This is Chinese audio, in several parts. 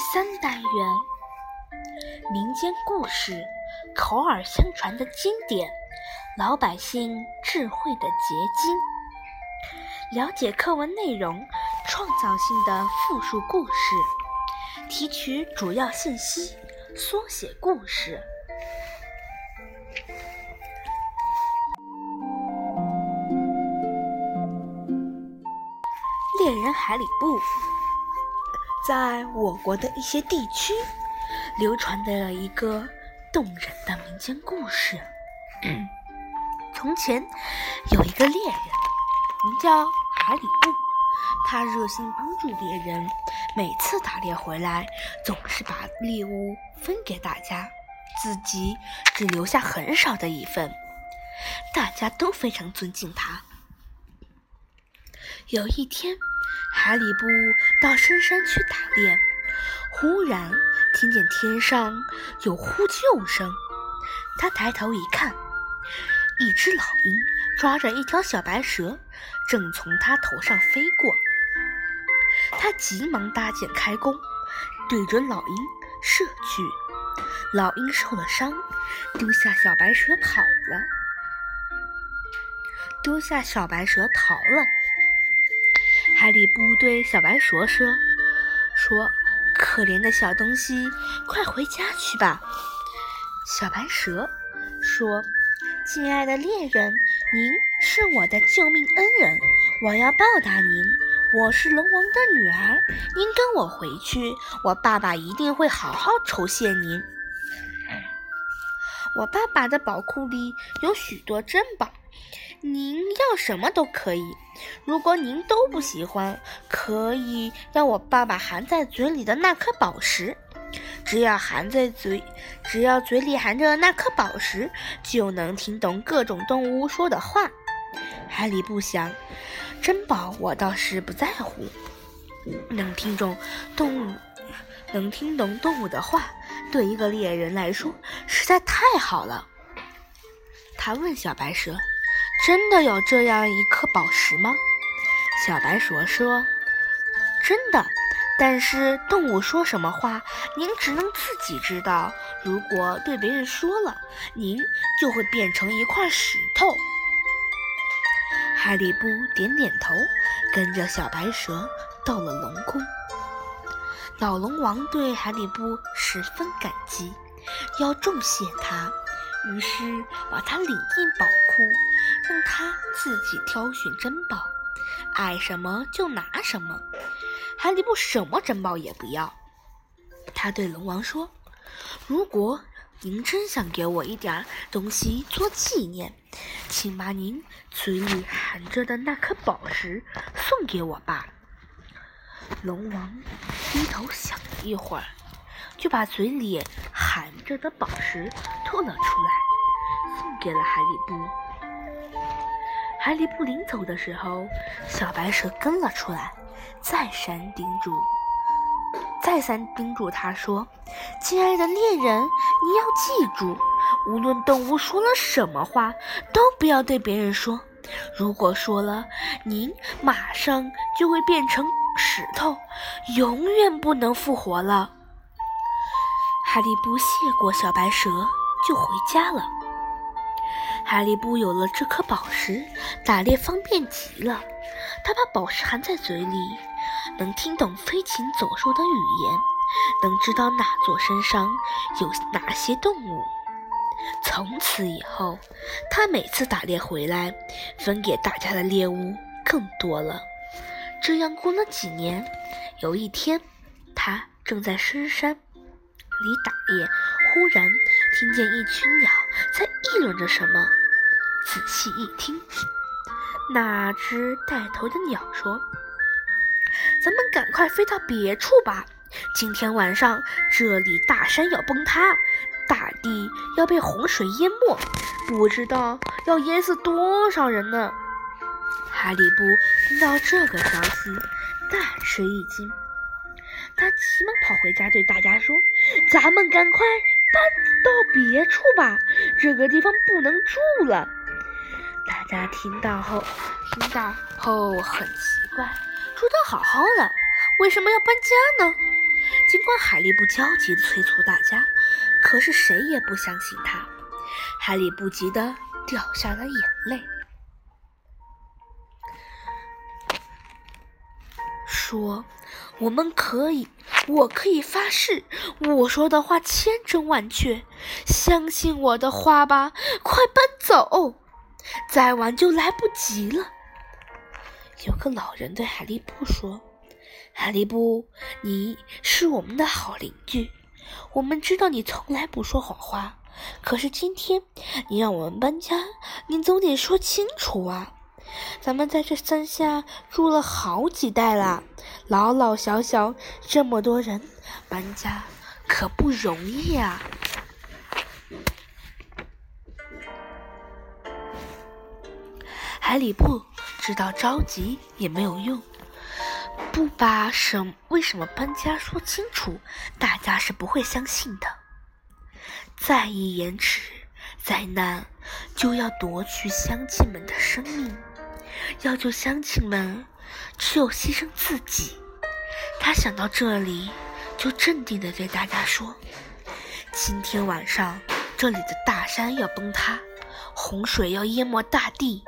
三单元：民间故事，口耳相传的经典，老百姓智慧的结晶。了解课文内容，创造性的复述故事，提取主要信息，缩写故事。猎人海里布。在我国的一些地区，流传的一个动人的民间故事。从前有一个猎人，名叫海里布，他热心帮助别人，每次打猎回来，总是把猎物分给大家，自己只留下很少的一份。大家都非常尊敬他。有一天。海里布到深山去打猎，忽然听见天上有呼救声。他抬头一看，一只老鹰抓着一条小白蛇，正从他头上飞过。他急忙搭箭开弓，对准老鹰射去。老鹰受了伤，丢下小白蛇跑了。丢下小白蛇逃了。海里布对小白蛇说：“说，可怜的小东西，快回家去吧。”小白蛇说：“亲爱的猎人，您是我的救命恩人，我要报答您。我是龙王的女儿，您跟我回去，我爸爸一定会好好酬谢您。我爸爸的宝库里有许多珍宝。”您要什么都可以，如果您都不喜欢，可以要我爸爸含在嘴里的那颗宝石。只要含在嘴，只要嘴里含着那颗宝石，就能听懂各种动物说的话。海里不想，珍宝我倒是不在乎，能听懂动物，能听懂动物的话，对一个猎人来说实在太好了。他问小白蛇。真的有这样一颗宝石吗？小白蛇说：“真的，但是动物说什么话，您只能自己知道。如果对别人说了，您就会变成一块石头。”海里布点点头，跟着小白蛇到了龙宫。老龙王对海里布十分感激，要重谢他，于是把他领进宝库。让他自己挑选珍宝，爱什么就拿什么。海里布什么珍宝也不要。他对龙王说：“如果您真想给我一点东西做纪念，请把您嘴里含着的那颗宝石送给我吧。”龙王低头想了一会儿，就把嘴里含着的宝石吐了出来，送给了海里布。海里布临走的时候，小白蛇跟了出来，再三叮嘱，再三叮嘱他说：“亲爱的猎人，你要记住，无论动物说了什么话，都不要对别人说。如果说了，您马上就会变成石头，永远不能复活了。”海里布谢过小白蛇，就回家了。哈利布有了这颗宝石，打猎方便极了。他把宝石含在嘴里，能听懂飞禽走兽的语言，能知道哪座山上有哪些动物。从此以后，他每次打猎回来，分给大家的猎物更多了。这样过了几年，有一天，他正在深山里打猎，忽然听见一群鸟在议论着什么。仔细一听，那只带头的鸟说：“咱们赶快飞到别处吧！今天晚上这里大山要崩塌，大地要被洪水淹没，不知道要淹死多少人呢！”哈里布听到这个消息，大吃一惊，他急忙跑回家，对大家说：“咱们赶快搬到别处吧，这个地方不能住了。”大家听到后，听到后很奇怪，住得好好的，为什么要搬家呢？尽管海力布焦急催促大家，可是谁也不相信他。海力布急得掉下了眼泪，说：“我们可以，我可以发誓，我说的话千真万确，相信我的话吧！快搬走，再晚就来不及了。”有个老人对海利布说。海利布，你是我们的好邻居，我们知道你从来不说谎话。可是今天你让我们搬家，你总得说清楚啊！咱们在这山下住了好几代了，老老小小这么多人，搬家可不容易啊！海里布知道着急也没有用。不把什为什么搬家说清楚，大家是不会相信的。再一延迟，灾难就要夺去乡亲们的生命。要救乡亲们，只有牺牲自己。他想到这里，就镇定地对大家说：“今天晚上，这里的大山要崩塌，洪水要淹没大地。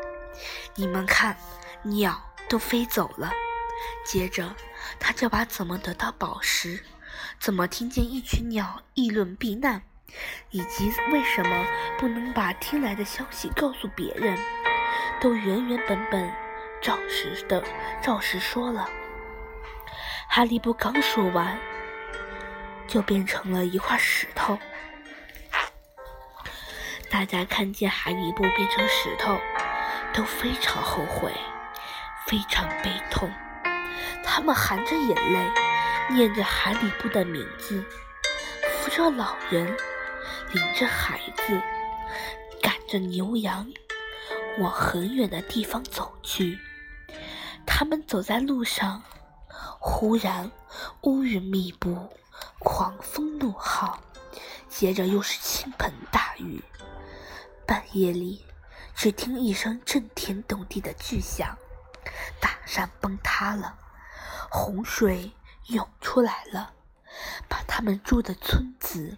你们看，鸟都飞走了。”接着，他就把怎么得到宝石，怎么听见一群鸟议论避难，以及为什么不能把听来的消息告诉别人，都原原本本照实的照实说了。哈利波刚说完，就变成了一块石头。大家看见海里布变成石头，都非常后悔，非常悲痛。他们含着眼泪，念着海里布的名字，扶着老人，领着孩子，赶着牛羊，往很远的地方走去。他们走在路上，忽然乌云密布，狂风怒号，接着又是倾盆大雨。半夜里，只听一声震天动地的巨响，大山崩塌了。洪水涌出来了，把他们住的村子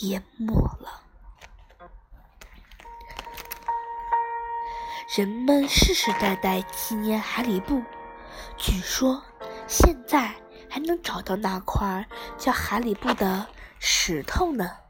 淹没了。人们世世代代纪念海里布，据说现在还能找到那块叫海里布的石头呢。